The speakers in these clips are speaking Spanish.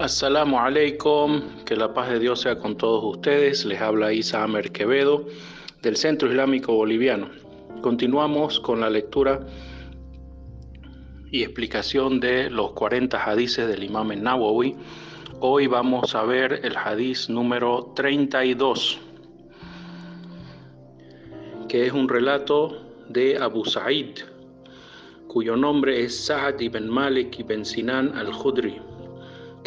Assalamu alaikum, que la paz de Dios sea con todos ustedes. Les habla Isa Amer Quevedo del Centro Islámico Boliviano. Continuamos con la lectura y explicación de los 40 hadices del Imam Nawawi. Hoy vamos a ver el hadiz número 32, que es un relato de Abu Sa'id, cuyo nombre es Sa'ad ibn Malik ibn Sinan al-Khudri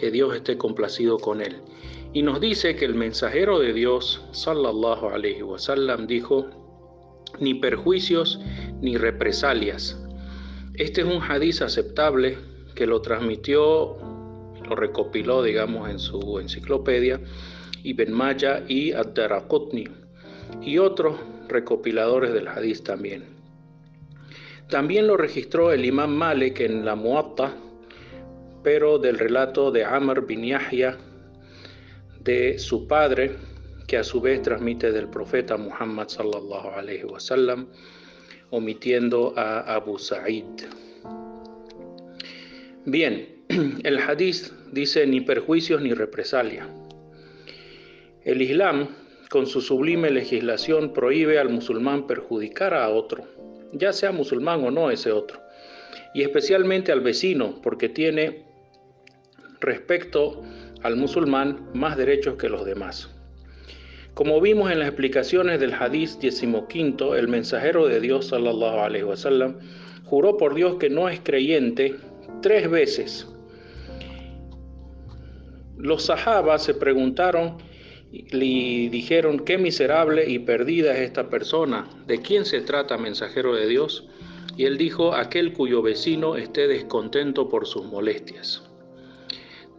que Dios esté complacido con él. Y nos dice que el mensajero de Dios, sallallahu alaihi wasallam, dijo: ni perjuicios ni represalias. Este es un hadiz aceptable que lo transmitió, lo recopiló, digamos, en su enciclopedia, Ibn Maya y Ad-Daraqutni, y otros recopiladores del hadiz también. También lo registró el imam Malik en la Muatta, pero del relato de Amr bin Yahya, de su padre, que a su vez transmite del profeta Muhammad sallallahu alaihi wasallam, omitiendo a Abu Sa'id. Bien, el hadith dice ni perjuicios ni represalia. El Islam, con su sublime legislación, prohíbe al musulmán perjudicar a otro, ya sea musulmán o no ese otro, y especialmente al vecino, porque tiene respecto al musulmán más derechos que los demás. Como vimos en las explicaciones del Hadith 15, el mensajero de Dios sallallahu alaihi wasallam juró por Dios que no es creyente tres veces. Los sahabas se preguntaron y dijeron, qué miserable y perdida es esta persona, ¿de quién se trata mensajero de Dios? Y él dijo, aquel cuyo vecino esté descontento por sus molestias.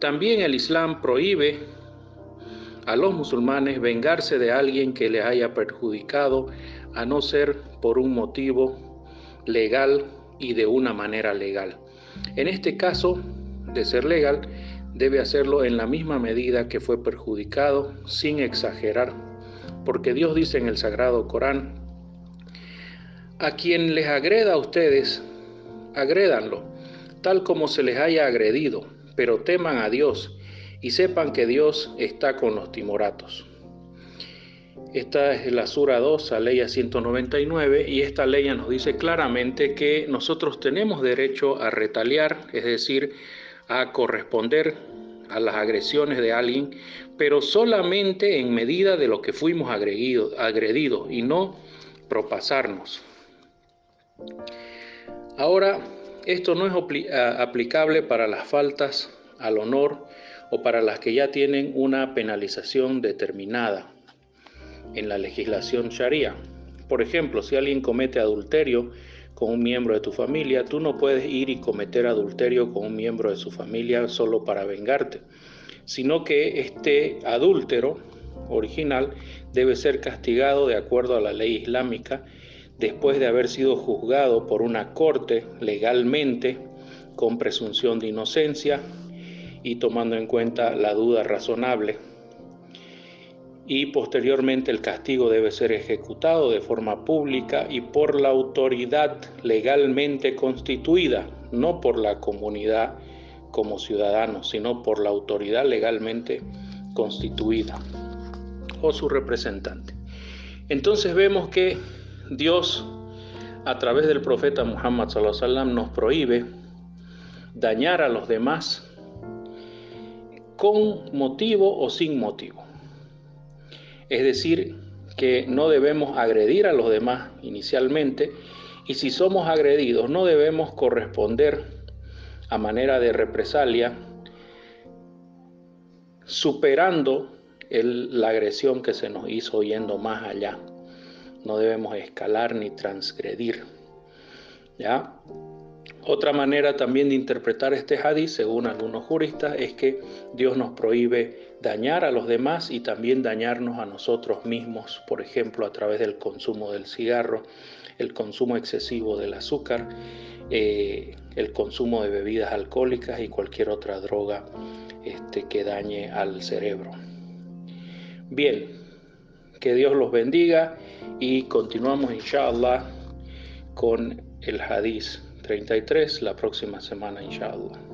También el Islam prohíbe a los musulmanes vengarse de alguien que les haya perjudicado, a no ser por un motivo legal y de una manera legal. En este caso, de ser legal, debe hacerlo en la misma medida que fue perjudicado, sin exagerar, porque Dios dice en el Sagrado Corán, a quien les agreda a ustedes, agrédanlo, tal como se les haya agredido pero teman a Dios y sepan que Dios está con los timoratos. Esta es la Sura 2, la ley 199, y esta ley nos dice claramente que nosotros tenemos derecho a retaliar, es decir, a corresponder a las agresiones de alguien, pero solamente en medida de lo que fuimos agredidos, y no propasarnos. Ahora, esto no es aplicable para las faltas al honor o para las que ya tienen una penalización determinada en la legislación sharia. Por ejemplo, si alguien comete adulterio con un miembro de tu familia, tú no puedes ir y cometer adulterio con un miembro de su familia solo para vengarte, sino que este adúltero original debe ser castigado de acuerdo a la ley islámica después de haber sido juzgado por una corte legalmente con presunción de inocencia y tomando en cuenta la duda razonable. Y posteriormente el castigo debe ser ejecutado de forma pública y por la autoridad legalmente constituida, no por la comunidad como ciudadanos, sino por la autoridad legalmente constituida o su representante. Entonces vemos que Dios, a través del profeta Muhammad nos prohíbe dañar a los demás con motivo o sin motivo. Es decir, que no debemos agredir a los demás inicialmente y si somos agredidos no debemos corresponder a manera de represalia superando la agresión que se nos hizo yendo más allá no debemos escalar ni transgredir. ¿Ya? Otra manera también de interpretar este hadith, según algunos juristas, es que Dios nos prohíbe dañar a los demás y también dañarnos a nosotros mismos, por ejemplo, a través del consumo del cigarro, el consumo excesivo del azúcar, eh, el consumo de bebidas alcohólicas y cualquier otra droga este, que dañe al cerebro. Bien, que Dios los bendiga y continuamos inshallah con el hadith 33 la próxima semana inshallah.